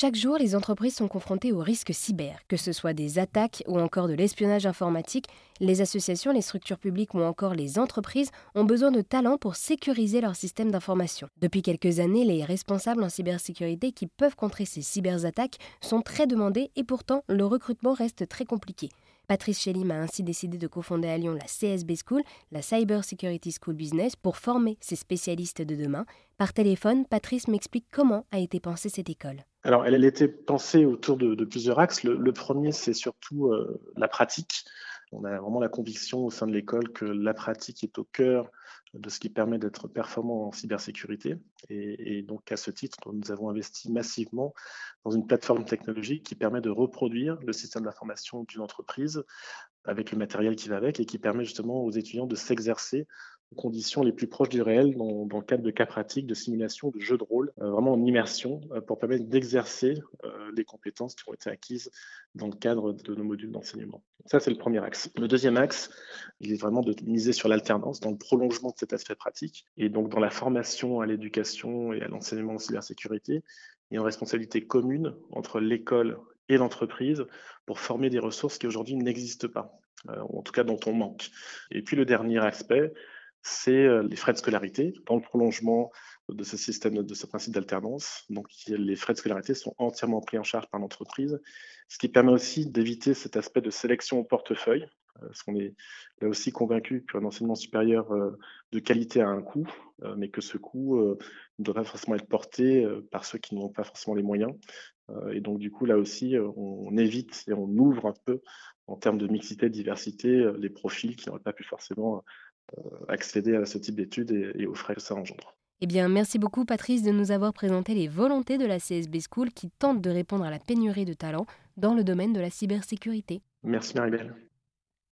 Chaque jour, les entreprises sont confrontées aux risques cyber, que ce soit des attaques ou encore de l'espionnage informatique. Les associations, les structures publiques ou encore les entreprises ont besoin de talents pour sécuriser leur système d'information. Depuis quelques années, les responsables en cybersécurité qui peuvent contrer ces cyberattaques sont très demandés et pourtant le recrutement reste très compliqué. Patrice Chélim a ainsi décidé de cofonder à Lyon la CSB School, la Cyber Security School Business, pour former ces spécialistes de demain. Par téléphone, Patrice m'explique comment a été pensée cette école. Alors, elle, a été pensée autour de, plusieurs axes. Le, premier, c'est surtout euh, la pratique. On a vraiment la conviction au sein de l'école que la pratique est au cœur de ce qui permet d'être performant en cybersécurité. Et, donc, à ce titre, nous avons investi massivement dans une plateforme technologique qui permet de reproduire le système d'information d'une entreprise avec le matériel qui va avec et qui permet justement aux étudiants de s'exercer aux conditions les plus proches du réel dans, le cadre de cas pratiques, de simulation, de jeux de rôle, euh, vraiment en immersion euh, pour permettre d'exercer euh, les compétences qui ont été acquises dans le cadre de nos modules d'enseignement. Ça, c'est le premier axe. Le deuxième axe, il est vraiment de miser sur l'alternance dans le prolongement de cet aspect pratique et donc dans la formation à l'éducation et à l'enseignement en cybersécurité. A une responsabilité commune entre l'école et l'entreprise pour former des ressources qui aujourd'hui n'existent pas, en tout cas dont on manque. Et puis le dernier aspect, c'est euh, les frais de scolarité dans le prolongement de ce système, de ce principe d'alternance. Donc, les frais de scolarité sont entièrement pris en charge par l'entreprise, ce qui permet aussi d'éviter cet aspect de sélection au portefeuille, euh, parce qu'on est là aussi convaincu qu'un enseignement supérieur euh, de qualité a un coût, mais que ce coût ne doit pas forcément être porté par ceux qui n'ont pas forcément les moyens. Et donc, du coup, là aussi, on évite et on ouvre un peu, en termes de mixité, diversité, les profils qui n'auraient pas pu forcément accéder à ce type d'études et, aux frais que ça engendre. Eh bien, merci beaucoup Patrice de nous avoir présenté les volontés de la CSB School qui tente de répondre à la pénurie de talents dans le domaine de la cybersécurité. Merci Maribel.